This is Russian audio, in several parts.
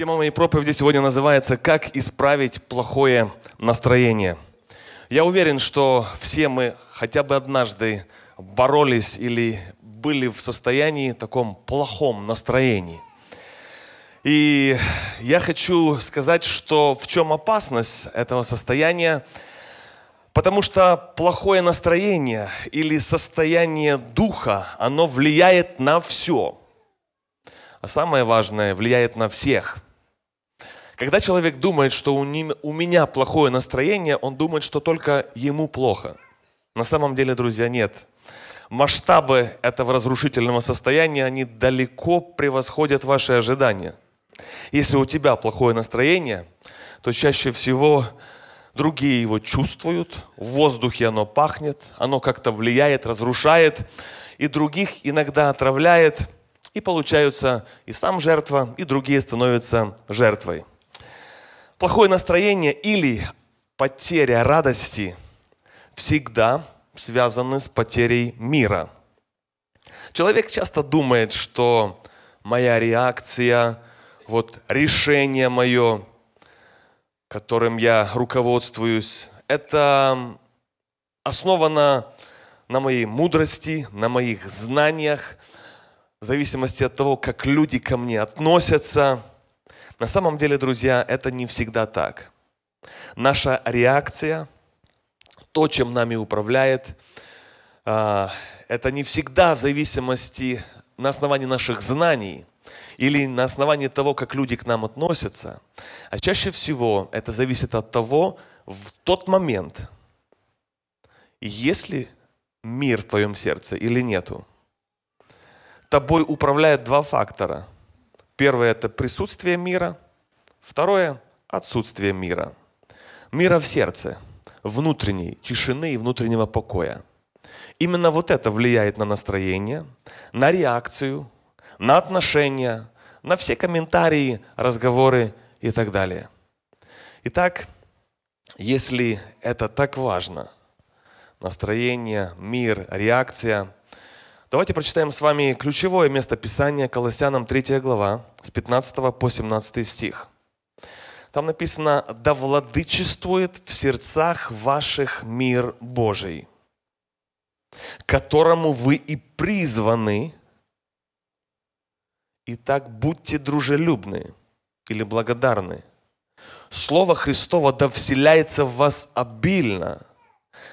Тема моей проповеди сегодня называется «Как исправить плохое настроение». Я уверен, что все мы хотя бы однажды боролись или были в состоянии таком плохом настроении. И я хочу сказать, что в чем опасность этого состояния, потому что плохое настроение или состояние духа, оно влияет на все. А самое важное, влияет на всех – когда человек думает, что у, ним, у меня плохое настроение, он думает, что только ему плохо. На самом деле, друзья, нет. Масштабы этого разрушительного состояния, они далеко превосходят ваши ожидания. Если у тебя плохое настроение, то чаще всего другие его чувствуют, в воздухе оно пахнет, оно как-то влияет, разрушает, и других иногда отравляет, и получаются и сам жертва, и другие становятся жертвой. Плохое настроение или потеря радости всегда связаны с потерей мира. Человек часто думает, что моя реакция, вот решение мое, которым я руководствуюсь, это основано на моей мудрости, на моих знаниях, в зависимости от того, как люди ко мне относятся – на самом деле, друзья, это не всегда так. Наша реакция, то, чем нами управляет, а, это не всегда в зависимости на основании наших знаний или на основании того, как люди к нам относятся, а чаще всего это зависит от того, в тот момент, есть ли мир в твоем сердце или нету. Тобой управляет два фактора – Первое – это присутствие мира. Второе – отсутствие мира. Мира в сердце, внутренней тишины и внутреннего покоя. Именно вот это влияет на настроение, на реакцию, на отношения, на все комментарии, разговоры и так далее. Итак, если это так важно, настроение, мир, реакция – Давайте прочитаем с вами ключевое место Писания, Колоссянам 3 глава, с 15 по 17 стих. Там написано, да владычествует в сердцах ваших мир Божий, которому вы и призваны, и так будьте дружелюбны или благодарны. Слово Христово да вселяется в вас обильно –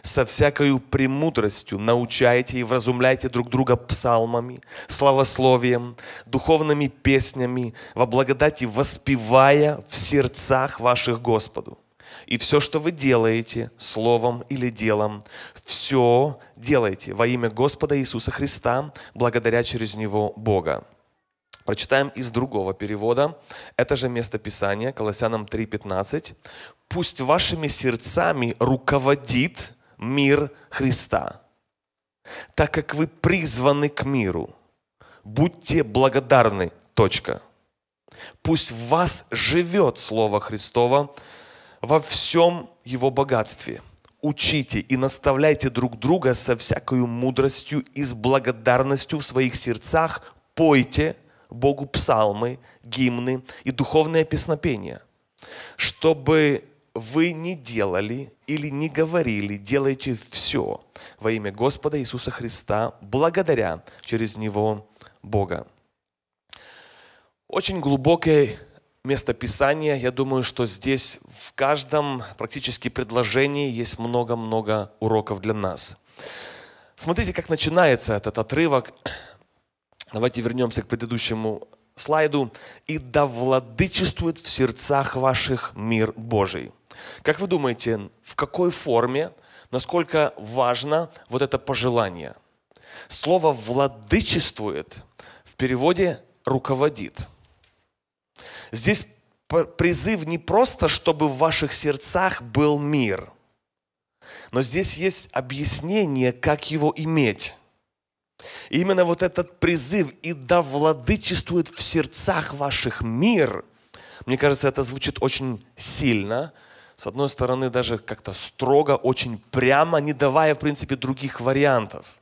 со всякою премудростью научайте и вразумляйте друг друга псалмами, славословием, духовными песнями, во благодати воспевая в сердцах ваших Господу. И все, что вы делаете, словом или делом, все делайте во имя Господа Иисуса Христа, благодаря через Него Бога. Прочитаем из другого перевода. Это же место Писания, Колоссянам 3.15. «Пусть вашими сердцами руководит мир Христа. Так как вы призваны к миру, будьте благодарны. Точка. Пусть в вас живет Слово Христово во всем его богатстве. Учите и наставляйте друг друга со всякою мудростью и с благодарностью в своих сердцах. Пойте Богу псалмы, гимны и духовное песнопение, чтобы вы не делали или не говорили, делайте все во имя Господа Иисуса Христа, благодаря через Него Бога. Очень глубокое место Писания. Я думаю, что здесь в каждом практически предложении есть много-много уроков для нас. Смотрите, как начинается этот отрывок. Давайте вернемся к предыдущему слайду. «И да владычествует в сердцах ваших мир Божий». Как вы думаете, в какой форме, насколько важно вот это пожелание? Слово «владычествует» в переводе «руководит». Здесь призыв не просто, чтобы в ваших сердцах был мир, но здесь есть объяснение, как его иметь. И именно вот этот призыв «и да владычествует в сердцах ваших мир», мне кажется, это звучит очень сильно – с одной стороны, даже как-то строго, очень прямо, не давая, в принципе, других вариантов.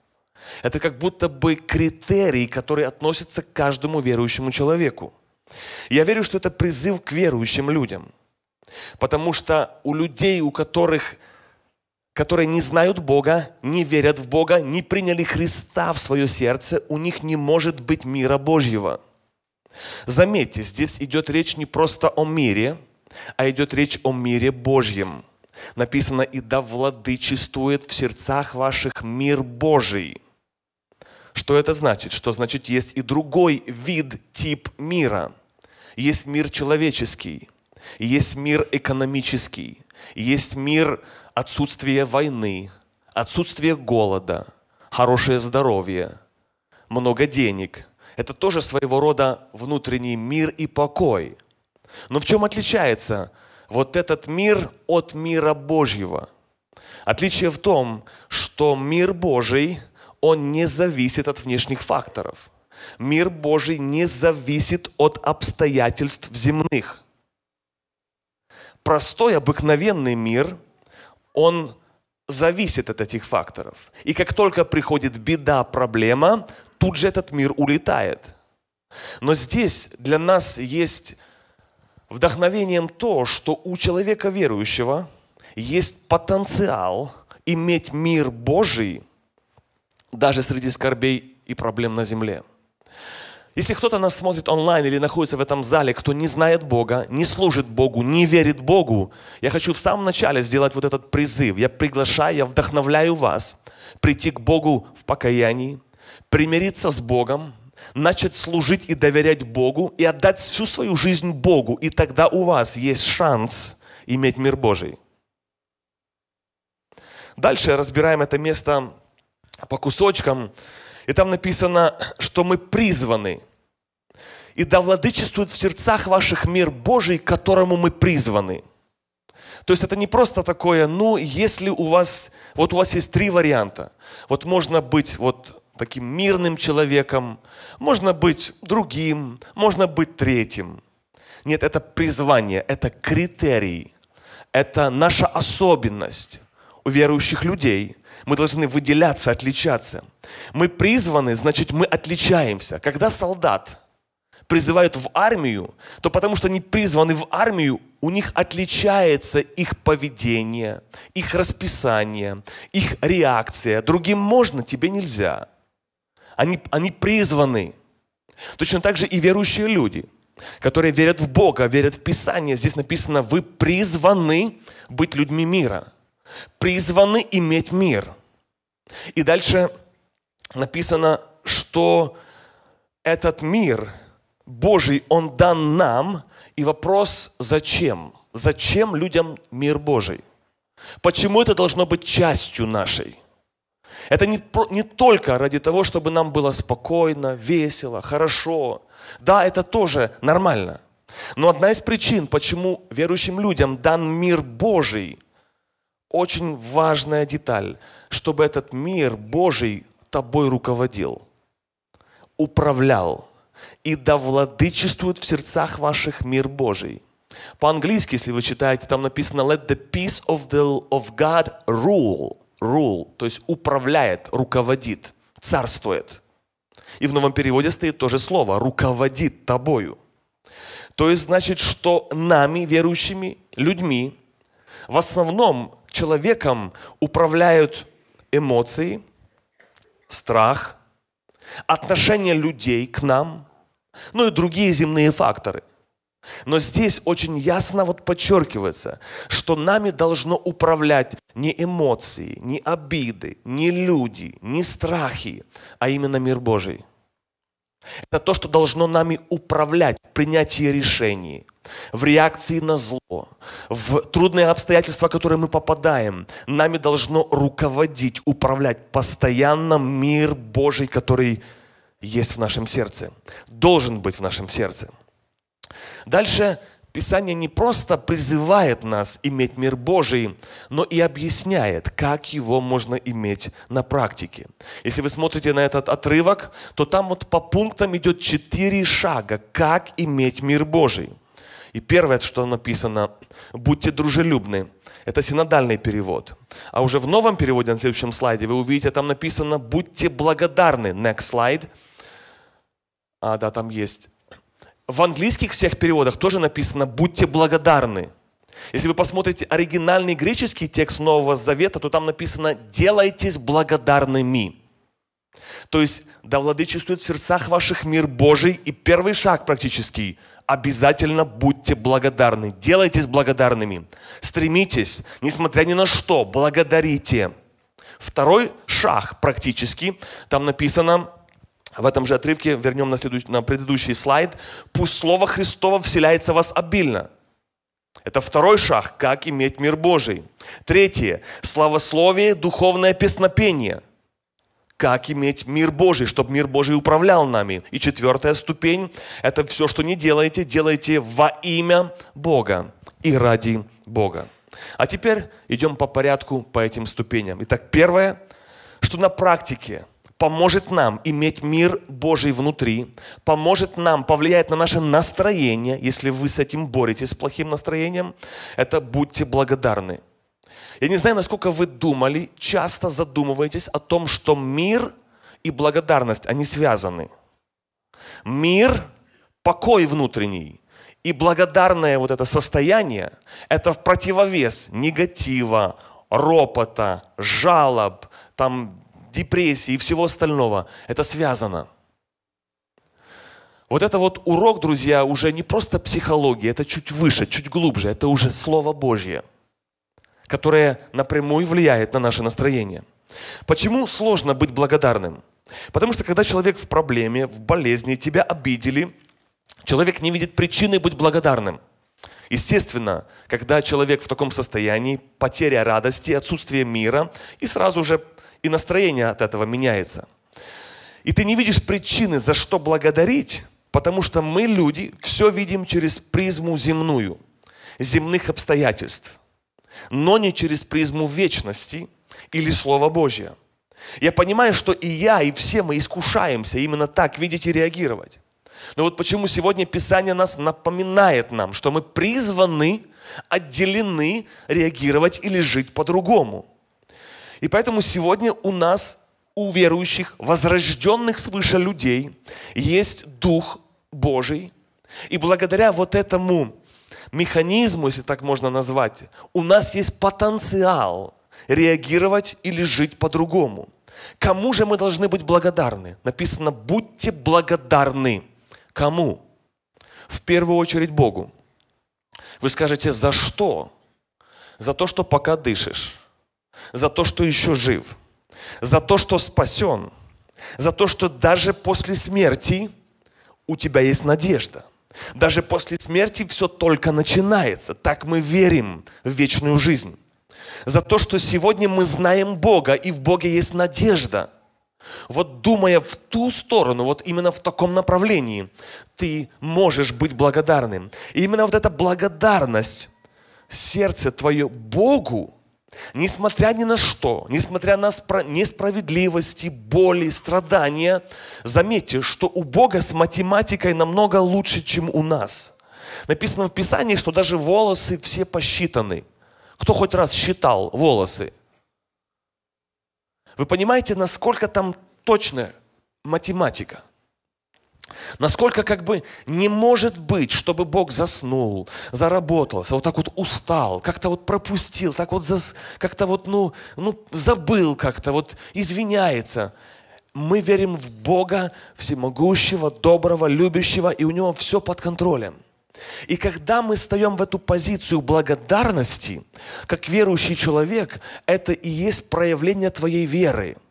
Это как будто бы критерий, который относится к каждому верующему человеку. Я верю, что это призыв к верующим людям. Потому что у людей, у которых, которые не знают Бога, не верят в Бога, не приняли Христа в свое сердце, у них не может быть мира Божьего. Заметьте, здесь идет речь не просто о мире, а идет речь о мире Божьем. Написано, и да владычествует в сердцах ваших мир Божий. Что это значит? Что значит есть и другой вид, тип мира. Есть мир человеческий, есть мир экономический, есть мир отсутствия войны, отсутствия голода, хорошее здоровье, много денег. Это тоже своего рода внутренний мир и покой. Но в чем отличается вот этот мир от мира Божьего? Отличие в том, что мир Божий, он не зависит от внешних факторов. Мир Божий не зависит от обстоятельств земных простой, обыкновенный мир, он зависит от этих факторов. И как только приходит беда, проблема, тут же этот мир улетает. Но здесь для нас есть вдохновением то, что у человека верующего есть потенциал иметь мир Божий даже среди скорбей и проблем на земле. Если кто-то нас смотрит онлайн или находится в этом зале, кто не знает Бога, не служит Богу, не верит Богу, я хочу в самом начале сделать вот этот призыв. Я приглашаю, я вдохновляю вас прийти к Богу в покаянии, примириться с Богом, начать служить и доверять Богу и отдать всю свою жизнь Богу. И тогда у вас есть шанс иметь мир Божий. Дальше разбираем это место по кусочкам. И там написано, что мы призваны. И да владычествует в сердцах ваших мир Божий, к которому мы призваны. То есть это не просто такое, ну, если у вас, вот у вас есть три варианта. Вот можно быть вот таким мирным человеком, можно быть другим, можно быть третьим. Нет, это призвание, это критерий, это наша особенность у верующих людей. Мы должны выделяться, отличаться – мы призваны, значит, мы отличаемся. Когда солдат призывают в армию, то потому что они призваны в армию, у них отличается их поведение, их расписание, их реакция. Другим можно, тебе нельзя. Они, они призваны. Точно так же и верующие люди, которые верят в Бога, верят в Писание. Здесь написано, вы призваны быть людьми мира. Призваны иметь мир. И дальше написано, что этот мир Божий, он дан нам, и вопрос, зачем? Зачем людям мир Божий? Почему это должно быть частью нашей? Это не, не только ради того, чтобы нам было спокойно, весело, хорошо. Да, это тоже нормально. Но одна из причин, почему верующим людям дан мир Божий, очень важная деталь, чтобы этот мир Божий тобой руководил, управлял, и да владычествует в сердцах ваших мир Божий. По-английски, если вы читаете, там написано let the peace of, the, of God rule, rule, то есть управляет, руководит, царствует. И в новом переводе стоит то же слово, руководит тобою. То есть значит, что нами, верующими людьми, в основном человеком управляют эмоции, страх, отношение людей к нам, ну и другие земные факторы. Но здесь очень ясно вот подчеркивается, что нами должно управлять не эмоции, не обиды, не люди, не страхи, а именно мир Божий. Это то, что должно нами управлять принятие решений, в реакции на зло, в трудные обстоятельства, в которые мы попадаем, нами должно руководить, управлять постоянно мир Божий, который есть в нашем сердце, должен быть в нашем сердце. Дальше Писание не просто призывает нас иметь мир Божий, но и объясняет, как его можно иметь на практике. Если вы смотрите на этот отрывок, то там вот по пунктам идет четыре шага, как иметь мир Божий. И первое, что написано, будьте дружелюбны. Это синодальный перевод. А уже в новом переводе на следующем слайде вы увидите, там написано, будьте благодарны. Next slide. А, да, там есть. В английских всех переводах тоже написано «будьте благодарны». Если вы посмотрите оригинальный греческий текст Нового Завета, то там написано «делайтесь благодарными». То есть, да владычествует в сердцах ваших мир Божий, и первый шаг практически – обязательно будьте благодарны, делайтесь благодарными, стремитесь, несмотря ни на что, благодарите. Второй шаг практически, там написано, в этом же отрывке, вернем на, на предыдущий слайд, пусть Слово Христово вселяется в вас обильно. Это второй шаг, как иметь мир Божий. Третье, славословие, духовное песнопение – как иметь мир Божий, чтобы мир Божий управлял нами. И четвертая ступень – это все, что не делаете, делайте во имя Бога и ради Бога. А теперь идем по порядку по этим ступеням. Итак, первое, что на практике поможет нам иметь мир Божий внутри, поможет нам повлиять на наше настроение, если вы с этим боретесь, с плохим настроением, это будьте благодарны. Я не знаю, насколько вы думали, часто задумываетесь о том, что мир и благодарность, они связаны. Мир, покой внутренний и благодарное вот это состояние, это в противовес негатива, ропота, жалоб, там, депрессии и всего остального. Это связано. Вот это вот урок, друзья, уже не просто психология, это чуть выше, чуть глубже, это уже Слово Божье – которое напрямую влияет на наше настроение. Почему сложно быть благодарным? Потому что когда человек в проблеме, в болезни, тебя обидели, человек не видит причины быть благодарным. Естественно, когда человек в таком состоянии, потеря радости, отсутствие мира, и сразу же и настроение от этого меняется. И ты не видишь причины, за что благодарить, потому что мы, люди, все видим через призму земную, земных обстоятельств но не через призму вечности или Слова Божье. Я понимаю, что и я, и все мы искушаемся именно так видеть и реагировать. Но вот почему сегодня Писание нас напоминает нам, что мы призваны, отделены реагировать или жить по-другому. И поэтому сегодня у нас, у верующих, возрожденных свыше людей, есть Дух Божий. И благодаря вот этому механизму, если так можно назвать, у нас есть потенциал реагировать или жить по-другому. Кому же мы должны быть благодарны? Написано, будьте благодарны. Кому? В первую очередь Богу. Вы скажете, за что? За то, что пока дышишь. За то, что еще жив. За то, что спасен. За то, что даже после смерти у тебя есть надежда – даже после смерти все только начинается. Так мы верим в вечную жизнь. За то, что сегодня мы знаем Бога, и в Боге есть надежда. Вот думая в ту сторону, вот именно в таком направлении, ты можешь быть благодарным. И именно вот эта благодарность, сердце твое Богу, Несмотря ни на что, несмотря на несправедливости, боли, страдания, заметьте, что у Бога с математикой намного лучше, чем у нас. Написано в Писании, что даже волосы все посчитаны. Кто хоть раз считал волосы? Вы понимаете, насколько там точная математика? Насколько как бы не может быть, чтобы Бог заснул, заработался, вот так вот устал, как-то вот пропустил, так вот зас, как-то вот, ну, ну, забыл как-то, вот извиняется. Мы верим в Бога всемогущего, доброго, любящего, и у Него все под контролем. И когда мы встаем в эту позицию благодарности, как верующий человек, это и есть проявление твоей веры –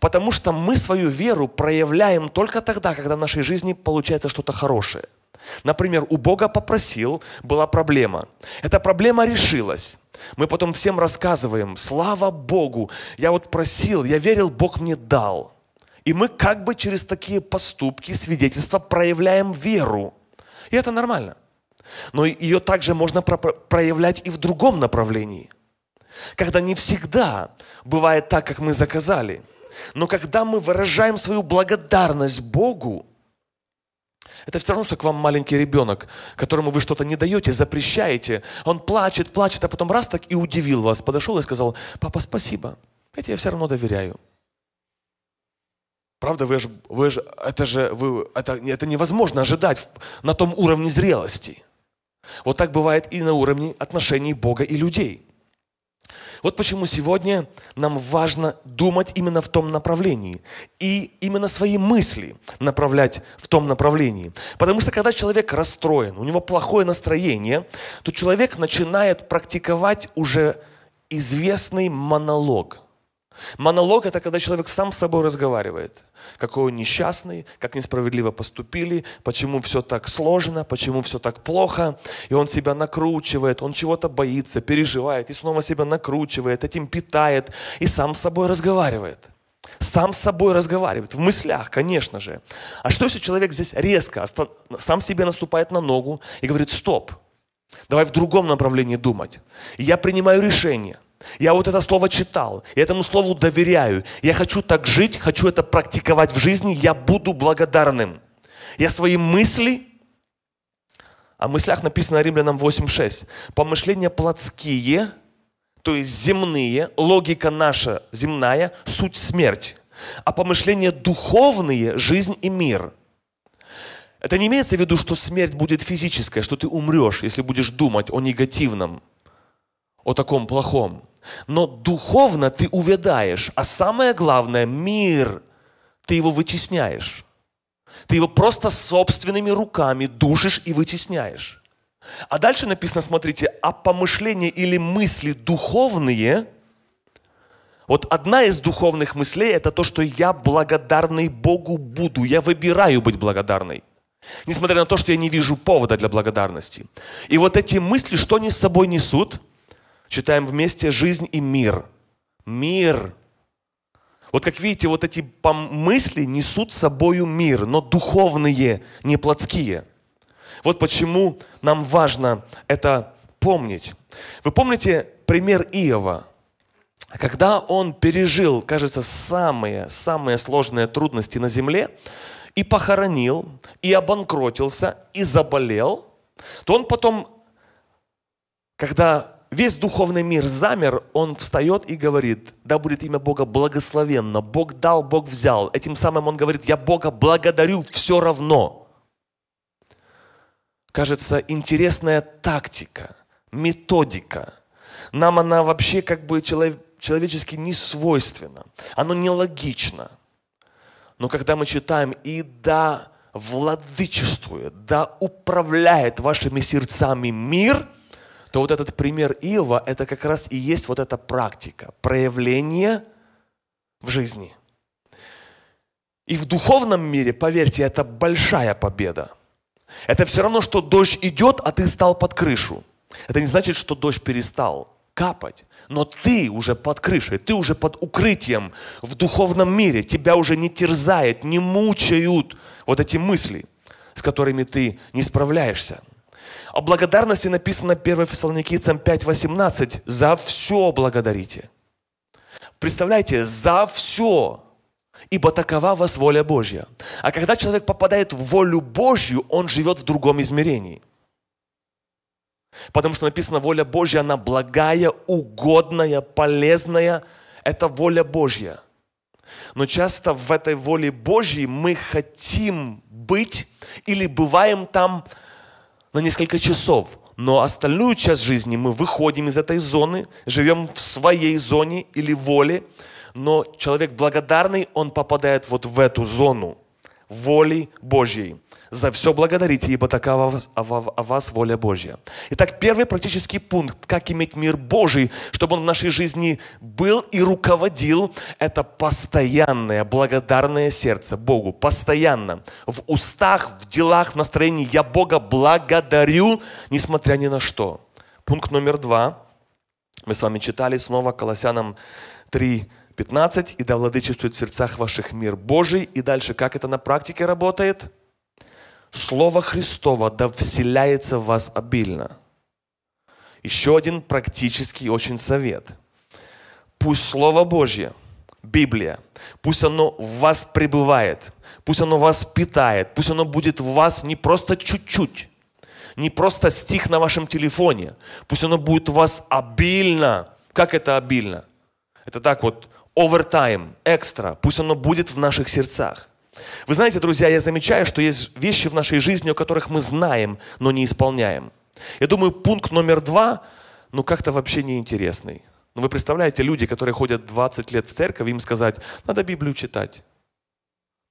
Потому что мы свою веру проявляем только тогда, когда в нашей жизни получается что-то хорошее. Например, у Бога попросил, была проблема. Эта проблема решилась. Мы потом всем рассказываем, слава Богу, я вот просил, я верил, Бог мне дал. И мы как бы через такие поступки, свидетельства проявляем веру. И это нормально. Но ее также можно проявлять и в другом направлении. Когда не всегда бывает так, как мы заказали – но когда мы выражаем свою благодарность Богу, это все равно, что к вам маленький ребенок, которому вы что-то не даете, запрещаете. Он плачет, плачет, а потом раз так и удивил вас. Подошел и сказал, папа, спасибо. Я тебе все равно доверяю. Правда, вы же, вы же, это же, вы, это, это невозможно ожидать на том уровне зрелости. Вот так бывает и на уровне отношений Бога и людей. Вот почему сегодня нам важно думать именно в том направлении и именно свои мысли направлять в том направлении. Потому что когда человек расстроен, у него плохое настроение, то человек начинает практиковать уже известный монолог – Монолог – это когда человек сам с собой разговаривает. Какой он несчастный, как несправедливо поступили, почему все так сложно, почему все так плохо. И он себя накручивает, он чего-то боится, переживает, и снова себя накручивает, этим питает, и сам с собой разговаривает. Сам с собой разговаривает, в мыслях, конечно же. А что если человек здесь резко, сам себе наступает на ногу и говорит, стоп, давай в другом направлении думать. И я принимаю решение – я вот это слово читал, я этому слову доверяю. Я хочу так жить, хочу это практиковать в жизни, я буду благодарным. Я свои мысли, о мыслях написано Римлянам 8.6, помышления плотские, то есть земные, логика наша земная, суть смерть. А помышления духовные – жизнь и мир. Это не имеется в виду, что смерть будет физическая, что ты умрешь, если будешь думать о негативном, о таком плохом. Но духовно ты увядаешь, а самое главное, мир, ты его вытесняешь. Ты его просто собственными руками душишь и вытесняешь. А дальше написано, смотрите, а помышления или мысли духовные, вот одна из духовных мыслей это то, что я благодарный Богу буду, я выбираю быть благодарной. Несмотря на то, что я не вижу повода для благодарности. И вот эти мысли, что они с собой несут? Читаем вместе «Жизнь и мир». Мир. Вот как видите, вот эти мысли несут с собою мир, но духовные, не плотские. Вот почему нам важно это помнить. Вы помните пример Иова? Когда он пережил, кажется, самые, самые сложные трудности на земле, и похоронил, и обанкротился, и заболел, то он потом, когда весь духовный мир замер, он встает и говорит, да будет имя Бога благословенно, Бог дал, Бог взял. Этим самым он говорит, я Бога благодарю все равно. Кажется, интересная тактика, методика. Нам она вообще как бы человечески не свойственна. Оно нелогично. Но когда мы читаем «И да владычествует, да управляет вашими сердцами мир», то вот этот пример Иова, это как раз и есть вот эта практика, проявление в жизни. И в духовном мире, поверьте, это большая победа. Это все равно, что дождь идет, а ты стал под крышу. Это не значит, что дождь перестал капать. Но ты уже под крышей, ты уже под укрытием в духовном мире. Тебя уже не терзает, не мучают вот эти мысли, с которыми ты не справляешься. О благодарности написано 1 Фессалоникийцам 5.18. За все благодарите. Представляете, за все. Ибо такова вас воля Божья. А когда человек попадает в волю Божью, он живет в другом измерении. Потому что написано, воля Божья, она благая, угодная, полезная. Это воля Божья. Но часто в этой воле Божьей мы хотим быть или бываем там на несколько часов. Но остальную часть жизни мы выходим из этой зоны, живем в своей зоне или воле. Но человек благодарный, он попадает вот в эту зону воли Божьей. За все благодарите, ибо такова о вас воля Божья. Итак, первый практический пункт, как иметь мир Божий, чтобы он в нашей жизни был и руководил, это постоянное благодарное сердце Богу. Постоянно. В устах, в делах, в настроении я Бога благодарю, несмотря ни на что. Пункт номер два. Мы с вами читали снова Колоссянам 3, 15. «И да владычествует в сердцах ваших мир Божий». И дальше, как это на практике работает? Слово Христово да вселяется в вас обильно. Еще один практический очень совет. Пусть Слово Божье, Библия, пусть оно в вас пребывает, пусть оно вас питает, пусть оно будет в вас не просто чуть-чуть, не просто стих на вашем телефоне, пусть оно будет в вас обильно. Как это обильно? Это так вот овертайм, экстра, пусть оно будет в наших сердцах. Вы знаете, друзья, я замечаю, что есть вещи в нашей жизни, о которых мы знаем, но не исполняем. Я думаю, пункт номер два, ну как-то вообще неинтересный. Ну вы представляете, люди, которые ходят 20 лет в церковь, им сказать, надо Библию читать.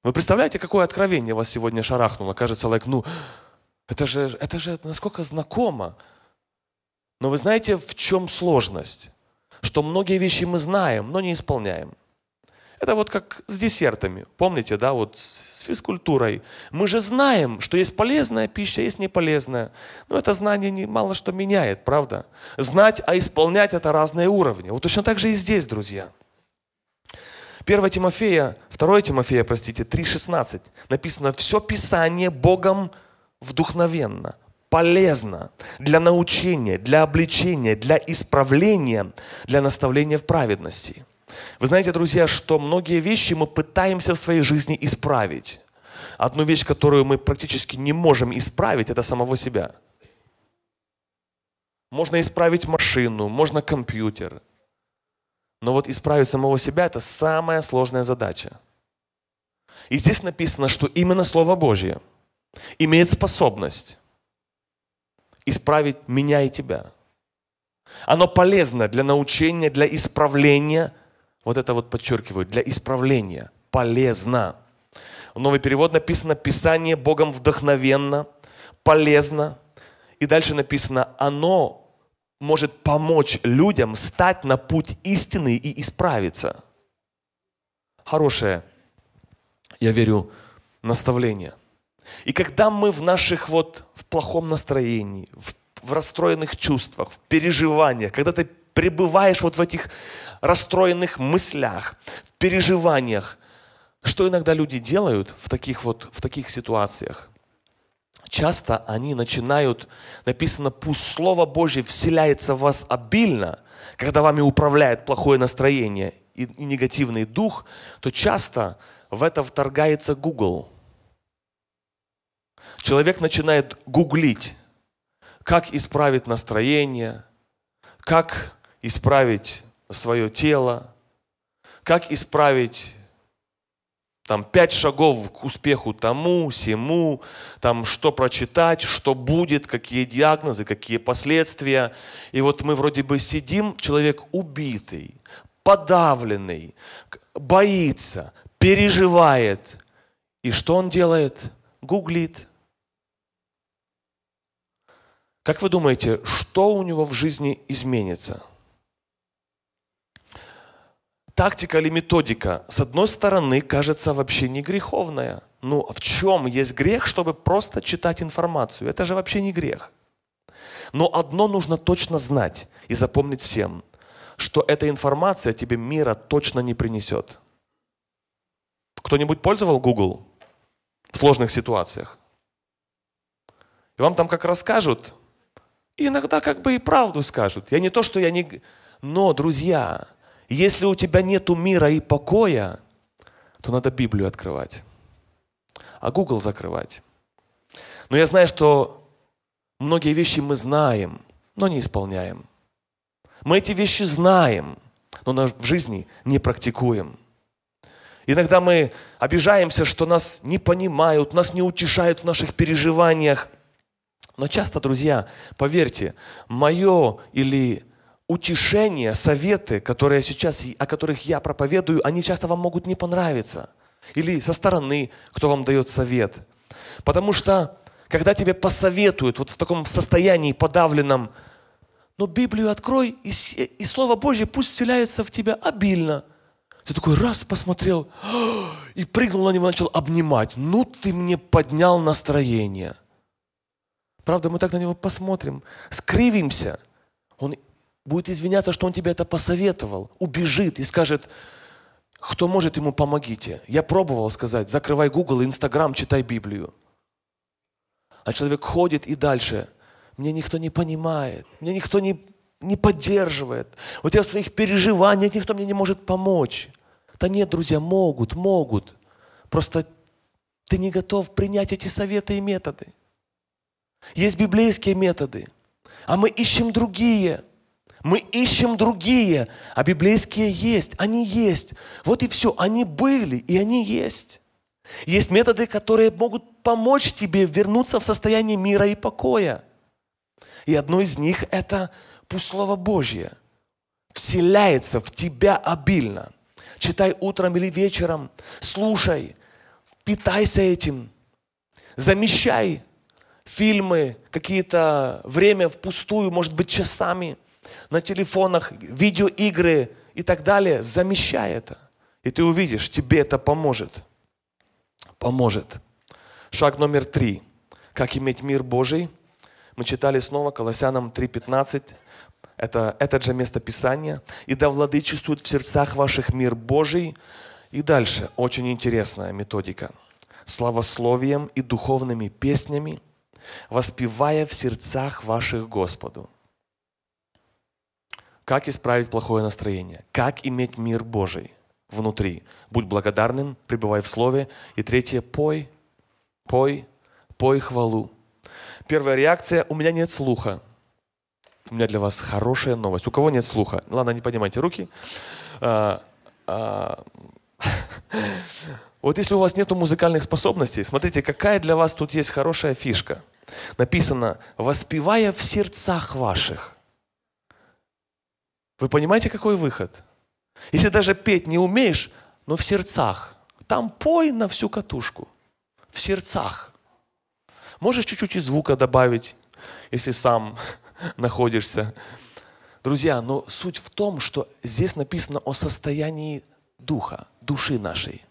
Вы представляете, какое откровение вас сегодня шарахнуло? Кажется, like, ну, это же, это же насколько знакомо. Но вы знаете, в чем сложность? Что многие вещи мы знаем, но не исполняем. Это вот как с десертами. Помните, да, вот с физкультурой. Мы же знаем, что есть полезная пища, есть неполезная. Но это знание не, мало что меняет, правда? Знать, а исполнять это разные уровни. Вот точно так же и здесь, друзья. 1 Тимофея, 2 Тимофея, простите, 3,16 написано, все Писание Богом вдохновенно, полезно для научения, для обличения, для исправления, для наставления в праведности. Вы знаете, друзья, что многие вещи мы пытаемся в своей жизни исправить. Одну вещь, которую мы практически не можем исправить, это самого себя. Можно исправить машину, можно компьютер. Но вот исправить самого себя – это самая сложная задача. И здесь написано, что именно Слово Божье имеет способность исправить меня и тебя. Оно полезно для научения, для исправления. Вот это вот подчеркиваю, для исправления. Полезно. Новый перевод написано «Писание Богом вдохновенно, полезно». И дальше написано «Оно может помочь людям стать на путь истины и исправиться». Хорошее, я верю, наставление. И когда мы в наших вот в плохом настроении, в, в расстроенных чувствах, в переживаниях, когда ты пребываешь вот в этих расстроенных мыслях, в переживаниях, что иногда люди делают в таких вот в таких ситуациях? Часто они начинают, написано, пусть Слово Божье вселяется в вас обильно, когда вами управляет плохое настроение и, и негативный дух, то часто в это вторгается Google – человек начинает гуглить, как исправить настроение, как исправить свое тело, как исправить там пять шагов к успеху тому, всему, там что прочитать, что будет, какие диагнозы, какие последствия. И вот мы вроде бы сидим, человек убитый, подавленный, боится, переживает. И что он делает? Гуглит. Как вы думаете, что у него в жизни изменится? Тактика или методика, с одной стороны, кажется вообще не греховная. Ну, в чем есть грех, чтобы просто читать информацию? Это же вообще не грех. Но одно нужно точно знать и запомнить всем, что эта информация тебе мира точно не принесет. Кто-нибудь пользовал Google в сложных ситуациях? И вам там как расскажут, иногда как бы и правду скажут. Я не то, что я не... Но, друзья, если у тебя нету мира и покоя, то надо Библию открывать, а Google закрывать. Но я знаю, что многие вещи мы знаем, но не исполняем. Мы эти вещи знаем, но в жизни не практикуем. Иногда мы обижаемся, что нас не понимают, нас не утешают в наших переживаниях – но часто, друзья, поверьте, мое или утешение, советы, которые сейчас, о которых я проповедую, они часто вам могут не понравиться. Или со стороны, кто вам дает совет. Потому что, когда тебе посоветуют вот в таком состоянии подавленном, но Библию открой, и, и Слово Божье пусть вселяется в тебя обильно. Ты такой раз посмотрел и прыгнул на него, начал обнимать. Ну ты мне поднял настроение – Правда, мы так на него посмотрим, скривимся. Он будет извиняться, что он тебе это посоветовал, убежит и скажет, кто может ему помогите. Я пробовал сказать, закрывай Google и Instagram, читай Библию. А человек ходит и дальше. Мне никто не понимает, мне никто не, не поддерживает. Вот я в своих переживаниях никто мне не может помочь. Да нет, друзья, могут, могут. Просто ты не готов принять эти советы и методы. Есть библейские методы, а мы ищем другие. Мы ищем другие, а библейские есть, они есть. Вот и все, они были, и они есть. Есть методы, которые могут помочь тебе вернуться в состояние мира и покоя. И одно из них – это пусть Слово Божье вселяется в тебя обильно. Читай утром или вечером, слушай, питайся этим, замещай фильмы, какие-то время впустую, может быть, часами на телефонах, видеоигры и так далее. Замещай это. И ты увидишь, тебе это поможет. Поможет. Шаг номер три. Как иметь мир Божий? Мы читали снова Колоссянам 3.15. Это это же место Писания. «И да владычествует в сердцах ваших мир Божий». И дальше, очень интересная методика. «Славословием и духовными песнями, воспевая в сердцах ваших Господу». Как исправить плохое настроение? Как иметь мир Божий внутри? Будь благодарным, пребывай в Слове. И третье, пой, пой, пой хвалу. Первая реакция – у меня нет слуха. У меня для вас хорошая новость. У кого нет слуха? Ладно, не поднимайте руки. А, а, вот если у вас нет музыкальных способностей, смотрите, какая для вас тут есть хорошая фишка. Написано, воспевая в сердцах ваших. Вы понимаете, какой выход? Если даже петь не умеешь, но в сердцах. Там пой на всю катушку. В сердцах. Можешь чуть-чуть и звука добавить, если сам находишься. Друзья, но суть в том, что здесь написано о состоянии духа, души нашей.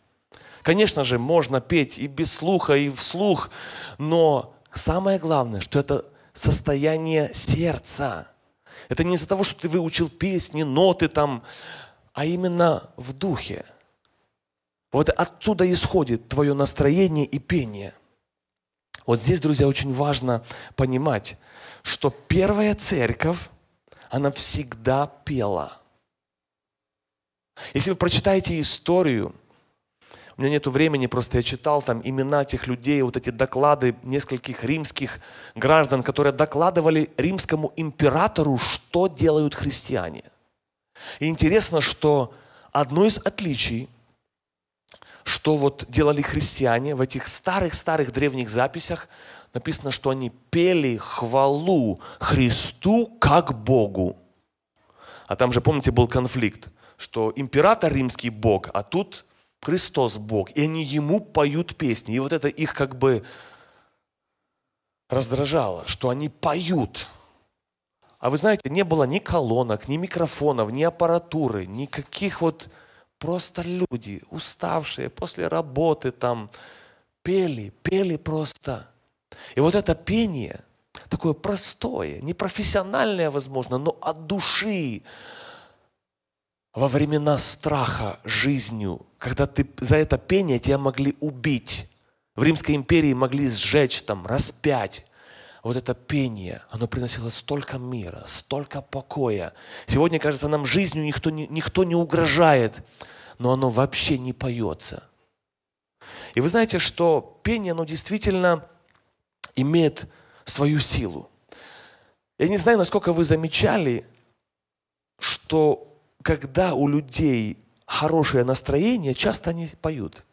Конечно же, можно петь и без слуха, и вслух, но самое главное, что это состояние сердца. Это не из-за того, что ты выучил песни, ноты там, а именно в духе. Вот отсюда исходит твое настроение и пение. Вот здесь, друзья, очень важно понимать, что первая церковь, она всегда пела. Если вы прочитаете историю, у меня нет времени, просто я читал там имена этих людей, вот эти доклады нескольких римских граждан, которые докладывали римскому императору, что делают христиане. И интересно, что одно из отличий, что вот делали христиане в этих старых-старых древних записях, написано, что они пели хвалу Христу как Богу. А там же, помните, был конфликт, что император римский Бог, а тут Христос Бог. И они ему поют песни. И вот это их как бы раздражало, что они поют. А вы знаете, не было ни колонок, ни микрофонов, ни аппаратуры, никаких вот просто люди, уставшие после работы там, пели, пели просто. И вот это пение, такое простое, непрофессиональное, возможно, но от души, во времена страха жизнью, когда ты за это пение тебя могли убить, в Римской империи могли сжечь, там, распять. Вот это пение, оно приносило столько мира, столько покоя. Сегодня, кажется, нам жизнью никто не, никто не угрожает, но оно вообще не поется. И вы знаете, что пение, оно действительно имеет свою силу. Я не знаю, насколько вы замечали, что когда у людей хорошее настроение, часто они поют.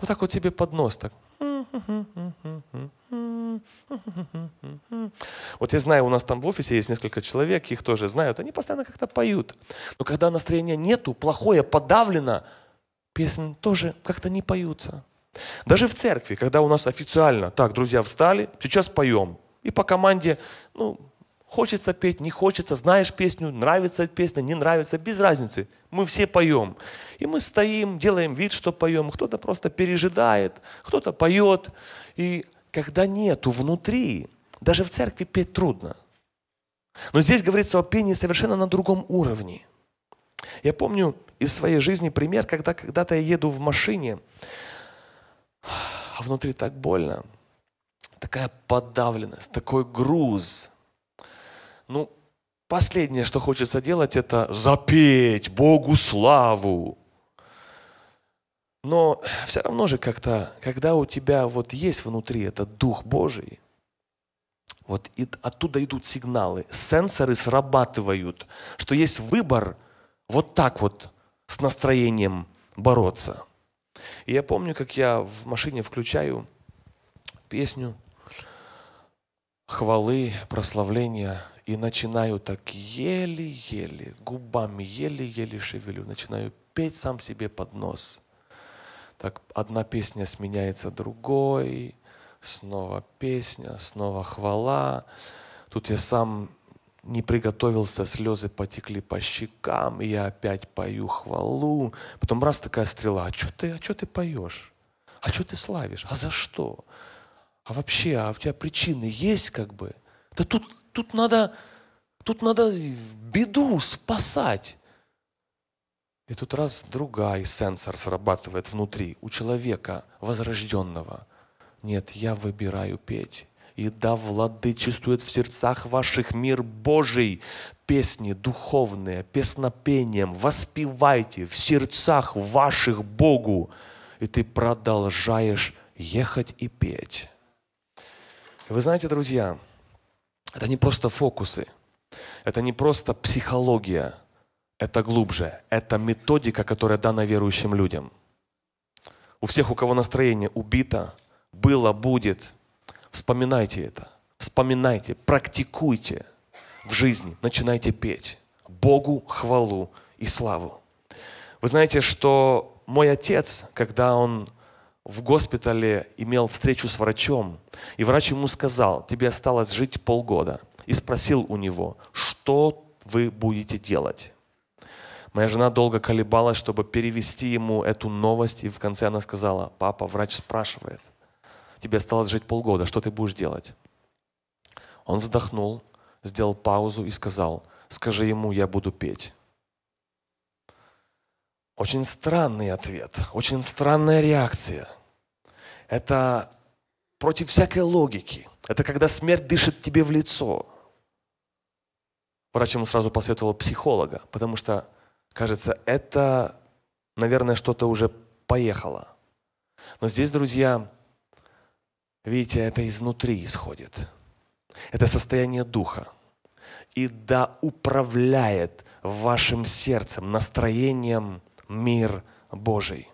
Вот так вот себе под нос так. Вот я знаю, у нас там в офисе есть несколько человек, их тоже знают, они постоянно как-то поют. Но когда настроения нету, плохое подавлено, песни тоже как-то не поются. Даже в церкви, когда у нас официально, так, друзья, встали, сейчас поем. И по команде, ну, хочется петь, не хочется, знаешь песню, нравится песня, не нравится, без разницы. Мы все поем. И мы стоим, делаем вид, что поем. Кто-то просто пережидает, кто-то поет. И когда нету внутри, даже в церкви петь трудно. Но здесь говорится о пении совершенно на другом уровне. Я помню из своей жизни пример, когда когда-то я еду в машине, а внутри так больно. Такая подавленность, такой груз. Ну, последнее, что хочется делать, это запеть Богу славу. Но все равно же как-то, когда у тебя вот есть внутри этот Дух Божий, вот и оттуда идут сигналы, сенсоры срабатывают, что есть выбор вот так вот с настроением бороться. И я помню, как я в машине включаю песню хвалы, прославления и начинаю так еле-еле, губами еле-еле шевелю, начинаю петь сам себе под нос. Так одна песня сменяется другой, снова песня, снова хвала. Тут я сам не приготовился, слезы потекли по щекам, и я опять пою хвалу. Потом раз такая стрела, а что ты, а что ты поешь? А что ты славишь? А за что? А вообще, а у тебя причины есть как бы? Да тут, тут надо, тут надо беду спасать. И тут раз другая сенсор срабатывает внутри, у человека возрожденного. Нет, я выбираю петь и да владычествует в сердцах ваших мир Божий. Песни духовные, песнопением воспевайте в сердцах ваших Богу. И ты продолжаешь ехать и петь. Вы знаете, друзья, это не просто фокусы, это не просто психология, это глубже, это методика, которая дана верующим людям. У всех, у кого настроение убито, было, будет – Вспоминайте это. Вспоминайте, практикуйте в жизни, начинайте петь Богу хвалу и славу. Вы знаете, что мой отец, когда он в госпитале имел встречу с врачом, и врач ему сказал, тебе осталось жить полгода, и спросил у него, что вы будете делать. Моя жена долго колебалась, чтобы перевести ему эту новость, и в конце она сказала, папа, врач спрашивает – тебе осталось жить полгода, что ты будешь делать? Он вздохнул, сделал паузу и сказал, скажи ему, я буду петь. Очень странный ответ, очень странная реакция. Это против всякой логики. Это когда смерть дышит тебе в лицо. Врач ему сразу посоветовал психолога, потому что, кажется, это, наверное, что-то уже поехало. Но здесь, друзья, Видите, это изнутри исходит. Это состояние духа. И да управляет вашим сердцем, настроением мир Божий.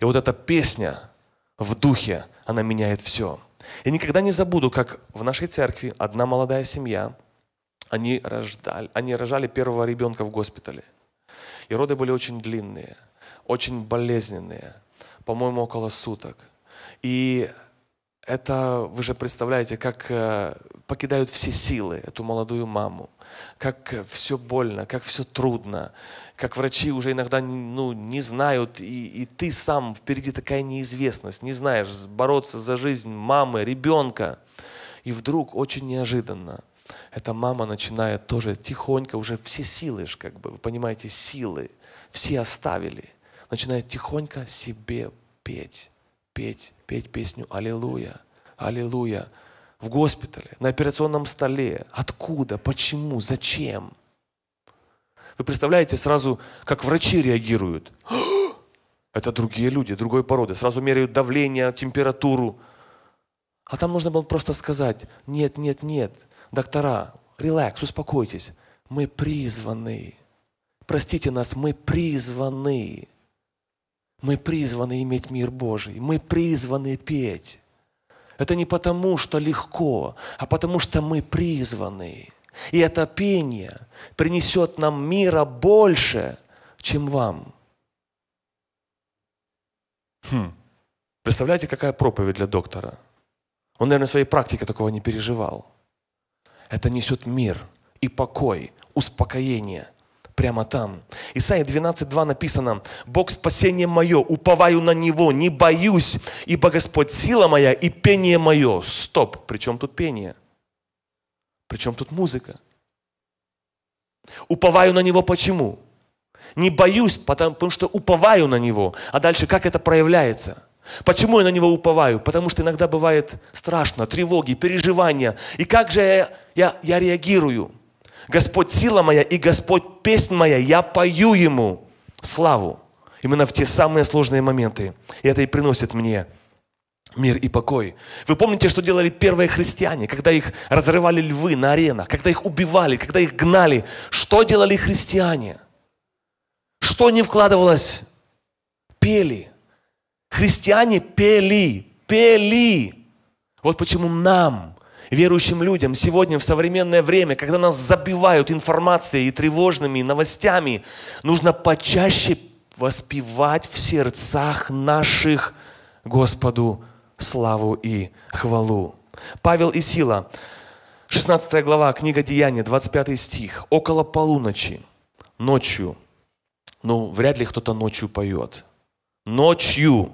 И вот эта песня в духе, она меняет все. Я никогда не забуду, как в нашей церкви одна молодая семья, они рождали, они рожали первого ребенка в госпитале. И роды были очень длинные, очень болезненные, по-моему, около суток. И это, вы же представляете, как э, покидают все силы эту молодую маму, как все больно, как все трудно, как врачи уже иногда ну, не знают, и, и ты сам, впереди такая неизвестность, не знаешь, бороться за жизнь мамы, ребенка. И вдруг очень неожиданно эта мама начинает тоже тихонько, уже все силы, как бы, вы понимаете, силы, все оставили, начинает тихонько себе петь петь, петь песню «Аллилуйя, Аллилуйя» в госпитале, на операционном столе. Откуда? Почему? Зачем? Вы представляете сразу, как врачи реагируют. Это другие люди, другой породы. Сразу меряют давление, температуру. А там нужно было просто сказать, нет, нет, нет, доктора, релакс, успокойтесь. Мы призваны. Простите нас, мы призваны мы призваны иметь мир Божий. Мы призваны петь. Это не потому, что легко, а потому, что мы призваны. И это пение принесет нам мира больше, чем вам. Хм. Представляете, какая проповедь для доктора? Он, наверное, в своей практике такого не переживал. Это несет мир и покой, успокоение – прямо там. Исайя 12.2 написано, «Бог спасение мое, уповаю на Него, не боюсь, ибо Господь сила моя и пение мое». Стоп, при чем тут пение? При чем тут музыка? Уповаю на Него почему? Не боюсь, потому, потому что уповаю на Него. А дальше как это проявляется? Почему я на Него уповаю? Потому что иногда бывает страшно, тревоги, переживания. И как же я, я, я реагирую? Господь сила моя и Господь песнь моя, я пою Ему славу. Именно в те самые сложные моменты. И это и приносит мне мир и покой. Вы помните, что делали первые христиане, когда их разрывали львы на аренах, когда их убивали, когда их гнали? Что делали христиане? Что не вкладывалось? Пели. Христиане пели, пели. Вот почему нам, верующим людям, сегодня в современное время, когда нас забивают информацией и тревожными новостями, нужно почаще воспевать в сердцах наших Господу славу и хвалу. Павел и Сила, 16 глава, книга Деяния, 25 стих. Около полуночи, ночью, ну, вряд ли кто-то ночью поет. Ночью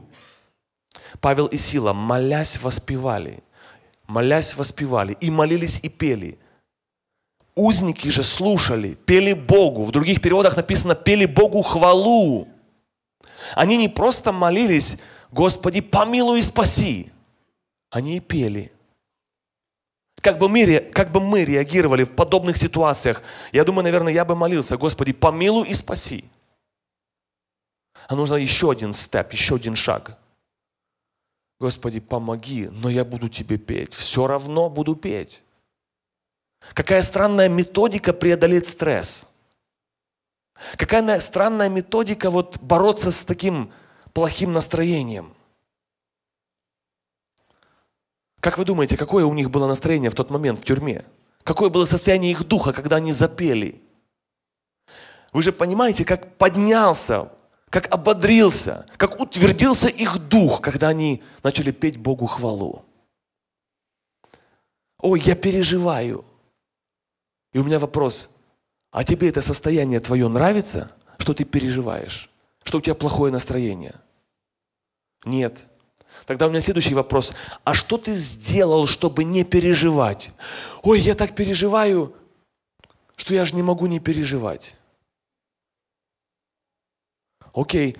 Павел и Сила, молясь, воспевали. Молясь, воспевали. И молились, и пели. Узники же слушали, пели Богу. В других переводах написано, пели Богу хвалу. Они не просто молились, Господи, помилуй и спаси. Они и пели. Как бы, мы, как бы мы реагировали в подобных ситуациях? Я думаю, наверное, я бы молился, Господи, помилуй и спаси. А нужно еще один степ, еще один шаг. Господи, помоги, но я буду Тебе петь. Все равно буду петь. Какая странная методика преодолеть стресс. Какая странная методика вот бороться с таким плохим настроением. Как вы думаете, какое у них было настроение в тот момент в тюрьме? Какое было состояние их духа, когда они запели? Вы же понимаете, как поднялся как ободрился, как утвердился их дух, когда они начали петь Богу хвалу. Ой, я переживаю. И у меня вопрос, а тебе это состояние твое нравится, что ты переживаешь, что у тебя плохое настроение? Нет. Тогда у меня следующий вопрос. А что ты сделал, чтобы не переживать? Ой, я так переживаю, что я же не могу не переживать. Окей,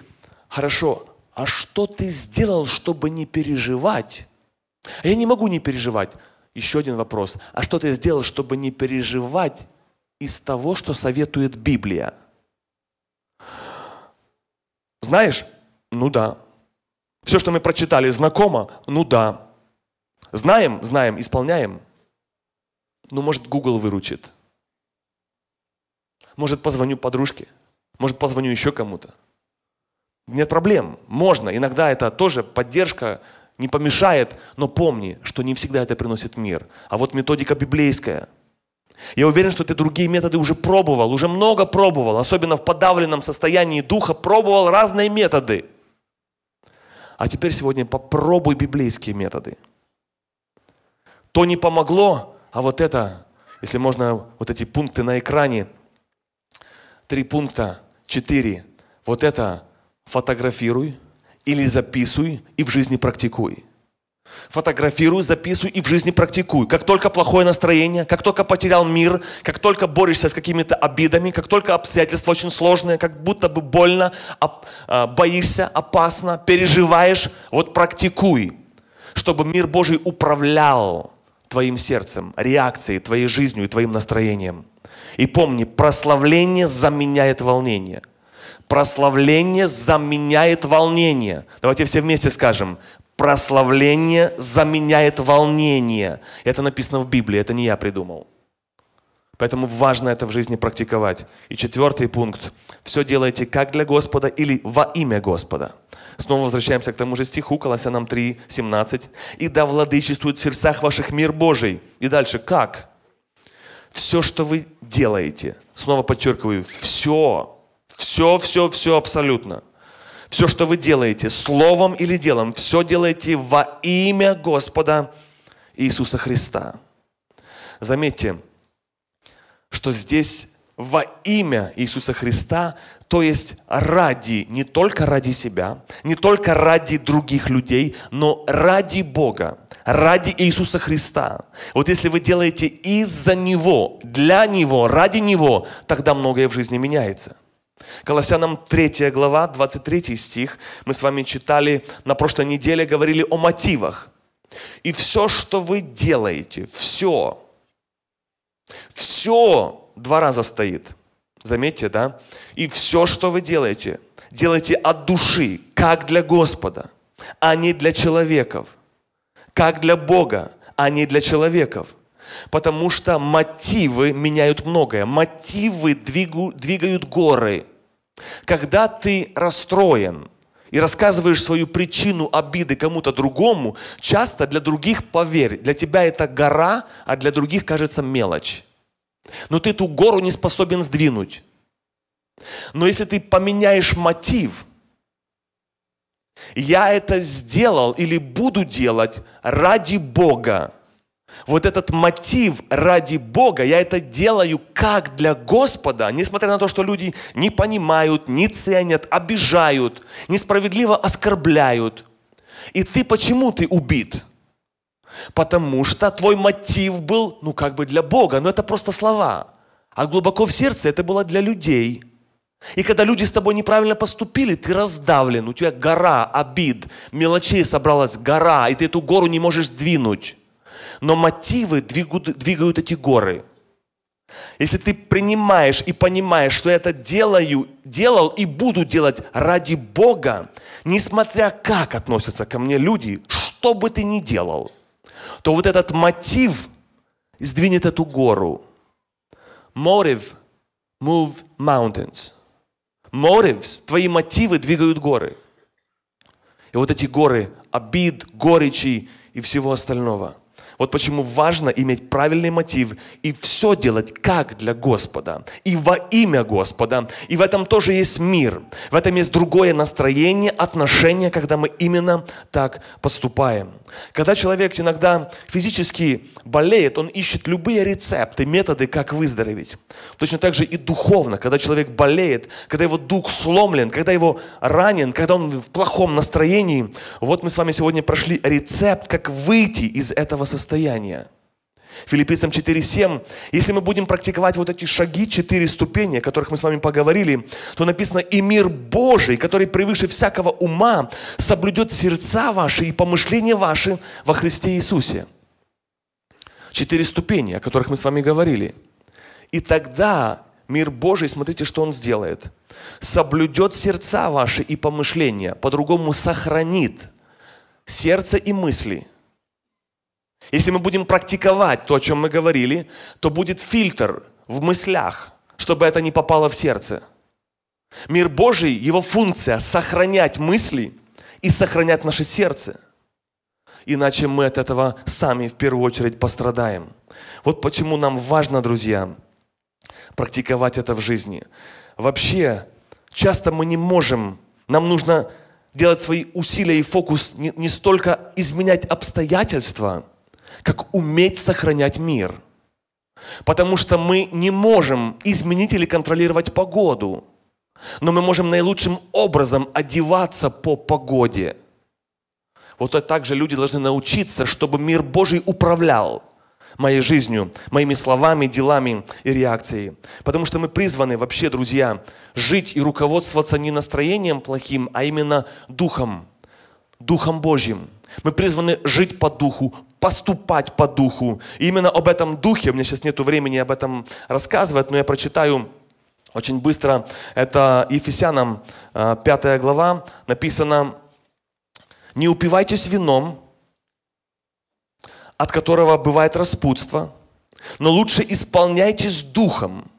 хорошо, а что ты сделал, чтобы не переживать? Я не могу не переживать. Еще один вопрос. А что ты сделал, чтобы не переживать из того, что советует Библия? Знаешь? Ну да. Все, что мы прочитали, знакомо? Ну да. Знаем? Знаем. Исполняем? Ну, может, Google выручит. Может, позвоню подружке. Может, позвоню еще кому-то. Нет проблем, можно. Иногда это тоже поддержка не помешает, но помни, что не всегда это приносит мир. А вот методика библейская. Я уверен, что ты другие методы уже пробовал, уже много пробовал, особенно в подавленном состоянии духа, пробовал разные методы. А теперь сегодня попробуй библейские методы. То не помогло, а вот это, если можно, вот эти пункты на экране, три пункта, четыре, вот это фотографируй или записывай и в жизни практикуй. Фотографируй, записывай и в жизни практикуй. Как только плохое настроение, как только потерял мир, как только борешься с какими-то обидами, как только обстоятельства очень сложные, как будто бы больно, а, боишься, опасно, переживаешь, вот практикуй, чтобы мир Божий управлял твоим сердцем, реакцией, твоей жизнью и твоим настроением. И помни, прославление заменяет волнение – Прославление заменяет волнение. Давайте все вместе скажем. Прославление заменяет волнение. Это написано в Библии, это не я придумал. Поэтому важно это в жизни практиковать. И четвертый пункт. Все делайте как для Господа или во имя Господа. Снова возвращаемся к тому же стиху, Колоссянам 3, 17. «И да владычествует в сердцах ваших мир Божий». И дальше, как? Все, что вы делаете, снова подчеркиваю, все, все, все, все абсолютно. Все, что вы делаете, словом или делом, все делаете во имя Господа Иисуса Христа. Заметьте, что здесь во имя Иисуса Христа, то есть ради, не только ради себя, не только ради других людей, но ради Бога, ради Иисуса Христа. Вот если вы делаете из-за Него, для Него, ради Него, тогда многое в жизни меняется. Колоссянам 3 глава, 23 стих. Мы с вами читали на прошлой неделе, говорили о мотивах. И все, что вы делаете, все, все два раза стоит. Заметьте, да? И все, что вы делаете, делайте от души, как для Господа, а не для человеков. как для Бога, а не для человеков. Потому что мотивы меняют многое. Мотивы двигают горы. Когда ты расстроен и рассказываешь свою причину обиды кому-то другому, часто для других, поверь, для тебя это гора, а для других кажется мелочь. Но ты эту гору не способен сдвинуть. Но если ты поменяешь мотив, я это сделал или буду делать ради Бога, вот этот мотив ради Бога, я это делаю как для Господа, несмотря на то, что люди не понимают, не ценят, обижают, несправедливо оскорбляют. И ты почему ты убит? Потому что твой мотив был, ну как бы для Бога, но это просто слова. А глубоко в сердце это было для людей. И когда люди с тобой неправильно поступили, ты раздавлен, у тебя гора обид, мелочей собралась гора, и ты эту гору не можешь сдвинуть но мотивы двигают, двигают эти горы. Если ты принимаешь и понимаешь, что я это делаю, делал и буду делать ради Бога, несмотря как относятся ко мне люди, что бы ты ни делал, то вот этот мотив сдвинет эту гору. Motive move mountains. Motives, твои мотивы двигают горы. И вот эти горы обид, горечи и всего остального – вот почему важно иметь правильный мотив и все делать как для Господа. И во имя Господа. И в этом тоже есть мир. В этом есть другое настроение, отношение, когда мы именно так поступаем. Когда человек иногда физически болеет, он ищет любые рецепты, методы, как выздороветь. Точно так же и духовно, когда человек болеет, когда его дух сломлен, когда его ранен, когда он в плохом настроении. Вот мы с вами сегодня прошли рецепт, как выйти из этого состояния. Филиппийцам 4.7. Если мы будем практиковать вот эти шаги, четыре ступени, о которых мы с вами поговорили, то написано, и мир Божий, который превыше всякого ума, соблюдет сердца ваши и помышления ваши во Христе Иисусе. Четыре ступени, о которых мы с вами говорили. И тогда мир Божий, смотрите, что Он сделает. Соблюдет сердца ваши и помышления, по-другому сохранит сердце и мысли – если мы будем практиковать то, о чем мы говорили, то будет фильтр в мыслях, чтобы это не попало в сердце. Мир Божий, его функция – сохранять мысли и сохранять наше сердце. Иначе мы от этого сами в первую очередь пострадаем. Вот почему нам важно, друзья, практиковать это в жизни. Вообще, часто мы не можем, нам нужно делать свои усилия и фокус не, не столько изменять обстоятельства – как уметь сохранять мир. Потому что мы не можем изменить или контролировать погоду, но мы можем наилучшим образом одеваться по погоде. Вот так же люди должны научиться, чтобы мир Божий управлял моей жизнью, моими словами, делами и реакцией. Потому что мы призваны вообще, друзья, жить и руководствоваться не настроением плохим, а именно Духом, Духом Божьим. Мы призваны жить по Духу, поступать по духу. И именно об этом духе, у меня сейчас нет времени об этом рассказывать, но я прочитаю очень быстро. Это Ефесянам 5 э, глава, написано, «Не упивайтесь вином, от которого бывает распутство, но лучше исполняйтесь духом,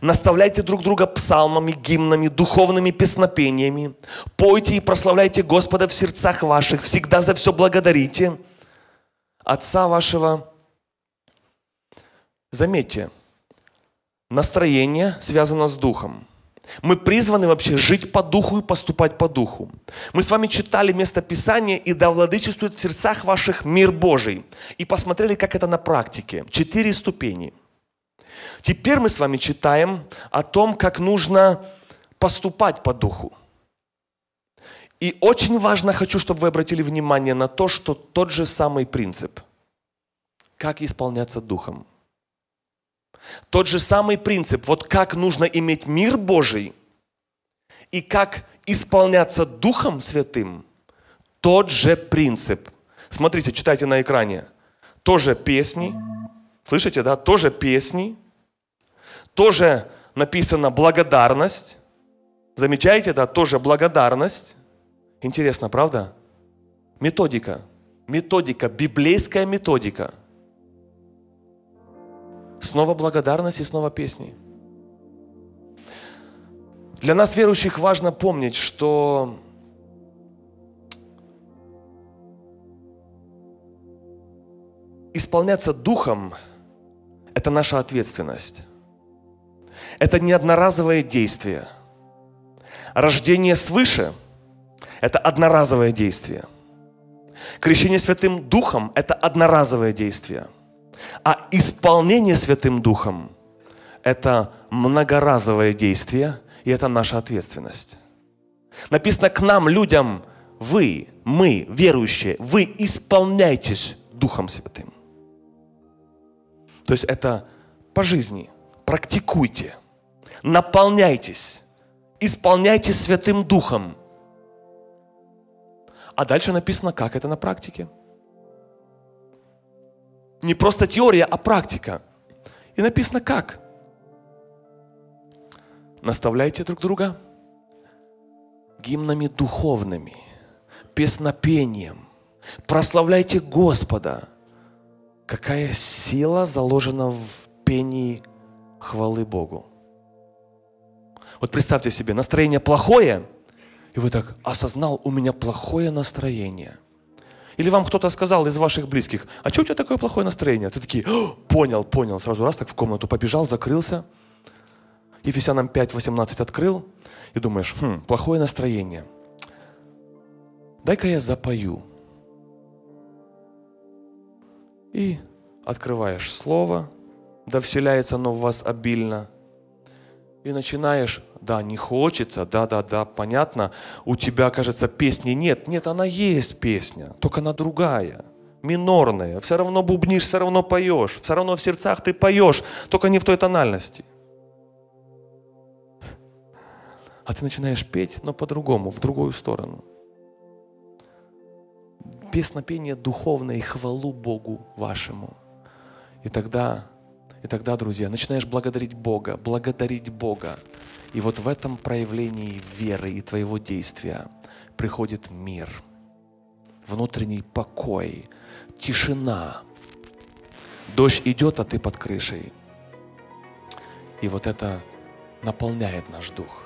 Наставляйте друг друга псалмами, гимнами, духовными песнопениями. Пойте и прославляйте Господа в сердцах ваших. Всегда за все благодарите – Отца вашего. Заметьте, настроение связано с духом. Мы призваны вообще жить по духу и поступать по духу. Мы с вами читали место Писания «И да владычествует в сердцах ваших мир Божий». И посмотрели, как это на практике. Четыре ступени. Теперь мы с вами читаем о том, как нужно поступать по духу. И очень важно, хочу, чтобы вы обратили внимание на то, что тот же самый принцип, как исполняться Духом. Тот же самый принцип, вот как нужно иметь мир Божий и как исполняться Духом Святым, тот же принцип. Смотрите, читайте на экране. Тоже песни, слышите, да? Тоже песни, тоже написано благодарность. Замечаете, да? Тоже благодарность. Интересно, правда? Методика. методика, библейская методика. Снова благодарность и снова песни. Для нас, верующих, важно помнить, что исполняться Духом – это наша ответственность. Это не одноразовое действие. Рождение свыше – это одноразовое действие. Крещение Святым Духом – это одноразовое действие. А исполнение Святым Духом – это многоразовое действие – и это наша ответственность. Написано к нам, людям, вы, мы, верующие, вы исполняйтесь Духом Святым. То есть это по жизни. Практикуйте. Наполняйтесь. Исполняйтесь Святым Духом. А дальше написано, как это на практике. Не просто теория, а практика. И написано как наставляйте друг друга гимнами духовными, песнопением. Прославляйте Господа. Какая сила заложена в пении хвалы Богу. Вот представьте себе, настроение плохое, и вы так осознал, у меня плохое настроение. Или вам кто-то сказал из ваших близких, а что у тебя такое плохое настроение? Ты такие, понял, понял, сразу раз так в комнату побежал, закрылся – Ефесянам 5.18 открыл и думаешь, хм, плохое настроение. Дай-ка я запою. И открываешь слово, да вселяется оно в вас обильно. И начинаешь, да, не хочется, да, да, да, понятно, у тебя, кажется, песни нет. Нет, она есть песня, только она другая, минорная. Все равно бубнишь, все равно поешь, все равно в сердцах ты поешь, только не в той тональности. а ты начинаешь петь, но по-другому, в другую сторону. Песнопение духовное и хвалу Богу вашему. И тогда, и тогда, друзья, начинаешь благодарить Бога, благодарить Бога. И вот в этом проявлении веры и твоего действия приходит мир, внутренний покой, тишина. Дождь идет, а ты под крышей. И вот это наполняет наш дух.